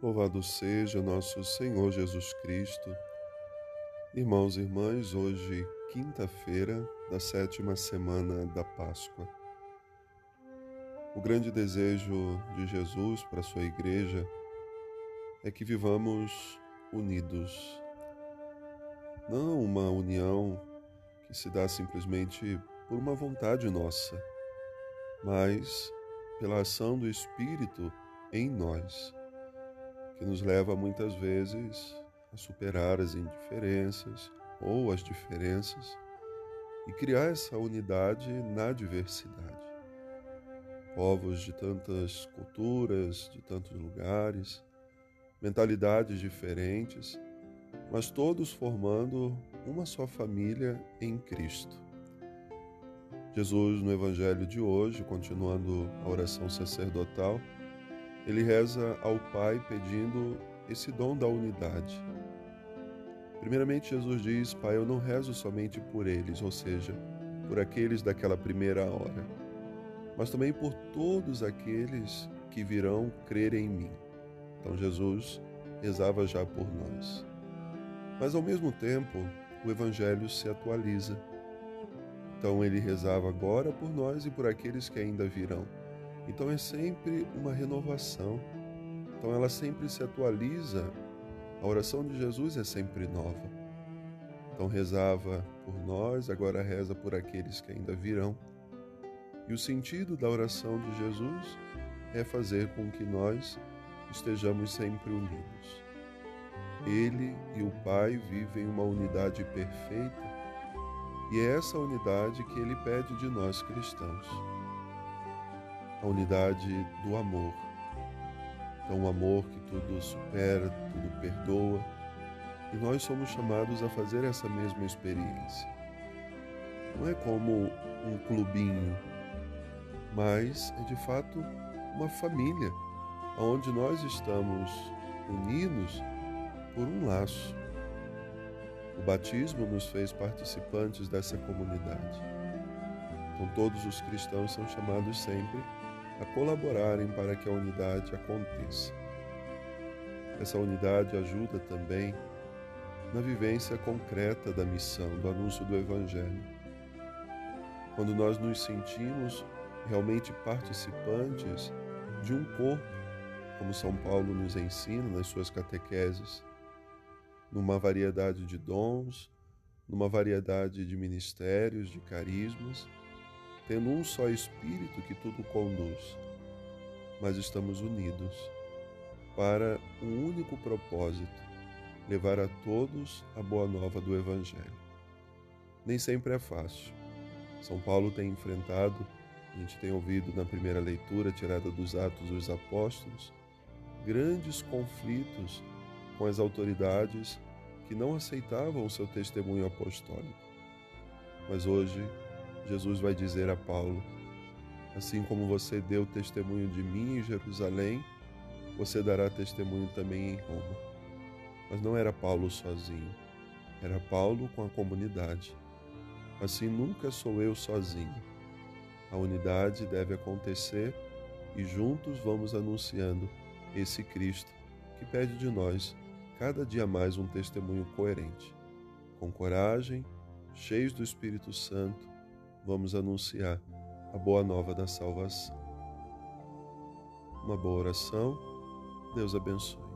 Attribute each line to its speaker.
Speaker 1: Louvado seja nosso Senhor Jesus Cristo. Irmãos e irmãs, hoje, quinta-feira da sétima semana da Páscoa. O grande desejo de Jesus para a sua igreja é que vivamos unidos. Não uma união que se dá simplesmente por uma vontade nossa, mas pela ação do Espírito em nós que nos leva muitas vezes a superar as indiferenças ou as diferenças e criar essa unidade na diversidade. Povos de tantas culturas, de tantos lugares, mentalidades diferentes, mas todos formando uma só família em Cristo. Jesus, no Evangelho de hoje, continuando a oração sacerdotal, ele reza ao Pai pedindo esse dom da unidade. Primeiramente, Jesus diz: Pai, eu não rezo somente por eles, ou seja, por aqueles daquela primeira hora, mas também por todos aqueles que virão crer em mim. Então, Jesus rezava já por nós. Mas, ao mesmo tempo, o Evangelho se atualiza. Então, ele rezava agora por nós e por aqueles que ainda virão. Então é sempre uma renovação. Então ela sempre se atualiza. A oração de Jesus é sempre nova. Então rezava por nós, agora reza por aqueles que ainda virão. E o sentido da oração de Jesus é fazer com que nós estejamos sempre unidos. Ele e o Pai vivem uma unidade perfeita e é essa unidade que ele pede de nós cristãos a unidade do amor. Então, o amor que tudo supera, tudo perdoa. E nós somos chamados a fazer essa mesma experiência. Não é como um clubinho, mas é de fato uma família, onde nós estamos unidos por um laço. O batismo nos fez participantes dessa comunidade. Então, todos os cristãos são chamados sempre a colaborarem para que a unidade aconteça. Essa unidade ajuda também na vivência concreta da missão, do anúncio do Evangelho. Quando nós nos sentimos realmente participantes de um corpo, como São Paulo nos ensina nas suas catequeses, numa variedade de dons, numa variedade de ministérios, de carismas, tendo um só Espírito que tudo conduz, mas estamos unidos para um único propósito: levar a todos a boa nova do Evangelho. Nem sempre é fácil. São Paulo tem enfrentado, a gente tem ouvido na primeira leitura tirada dos Atos dos Apóstolos, grandes conflitos com as autoridades que não aceitavam o seu testemunho apostólico. Mas hoje Jesus vai dizer a Paulo: Assim como você deu testemunho de mim em Jerusalém, você dará testemunho também em Roma. Mas não era Paulo sozinho, era Paulo com a comunidade. Assim nunca sou eu sozinho. A unidade deve acontecer e juntos vamos anunciando esse Cristo que pede de nós cada dia mais um testemunho coerente, com coragem, cheios do Espírito Santo vamos anunciar a boa nova da salvação. Uma boa oração. Deus abençoe.